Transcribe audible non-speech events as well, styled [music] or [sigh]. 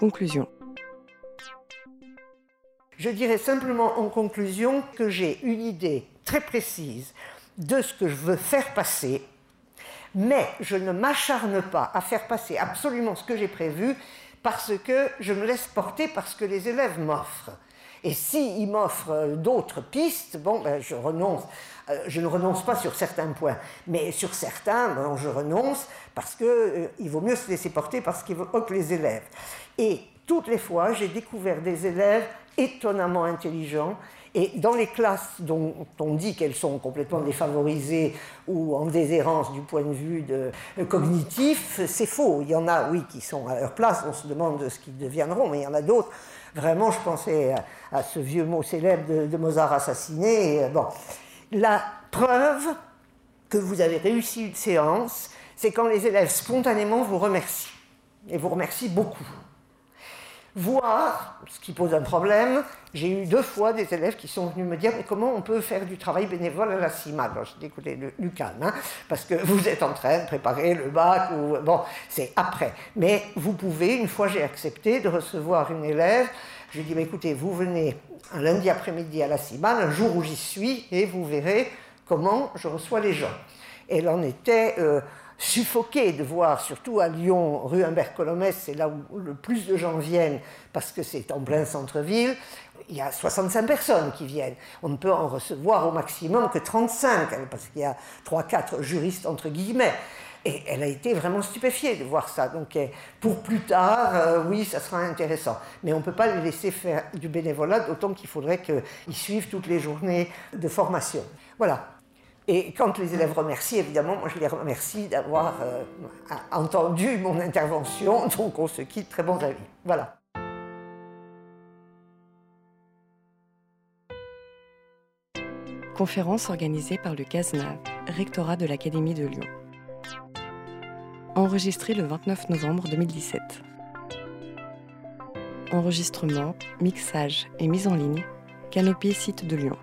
conclusion. Je dirais simplement en conclusion que j'ai une idée très précise de ce que je veux faire passer, mais je ne m'acharne pas à faire passer absolument ce que j'ai prévu parce que je me laisse porter parce que les élèves m'offrent. Et s'ils m'offrent d'autres pistes, bon, ben, je renonce. Euh, je ne renonce pas sur certains points, mais sur certains, bon, je renonce parce qu'il euh, vaut mieux se laisser porter parce qu'ils que les élèves. Et toutes les fois, j'ai découvert des élèves étonnamment intelligents et dans les classes dont on dit qu'elles sont complètement défavorisées ou en déshérence du point de vue euh, cognitif, c'est faux. Il y en a, oui, qui sont à leur place, on se demande ce qu'ils deviendront, mais il y en a d'autres. Vraiment, je pensais à, ce vieux mot célèbre de, Mozart assassiné. Bon, la preuve que vous avez réussi une séance, c'est quand les élèves spontanément vous remercient, et vous remercient beaucoup voire, ce qui pose un problème, j'ai eu deux fois des élèves qui sont venus me dire mais comment on peut faire du travail bénévole à la CIMA Alors j'ai dit écoutez, Lucas, hein, parce que vous êtes en train de préparer le bac, ou bon, c'est après. Mais vous pouvez, une fois j'ai accepté de recevoir une élève, je lui ai dit écoutez, vous venez un lundi après-midi à la CIMA, un jour où j'y suis, et vous verrez comment je reçois les gens. Elle en était. Euh, suffoqué de voir, surtout à Lyon, rue Humbert-Colomès, c'est là où le plus de gens viennent parce que c'est en plein centre-ville. Il y a 65 personnes qui viennent. On ne peut en recevoir au maximum que 35, parce qu'il y a 3-4 juristes entre guillemets. Et elle a été vraiment stupéfiée de voir ça. Donc, pour plus tard, euh, oui, ça sera intéressant. Mais on ne peut pas les laisser faire du bénévolat, d'autant qu'il faudrait qu'ils suivent toutes les journées de formation. Voilà. Et quand les élèves remercient, évidemment, moi je les remercie d'avoir euh, entendu mon intervention. [laughs] Donc on se quitte très bons avis. Voilà. Conférence organisée par le CASNAV, rectorat de l'Académie de Lyon. Enregistrée le 29 novembre 2017. Enregistrement, mixage et mise en ligne, Canopée site de Lyon.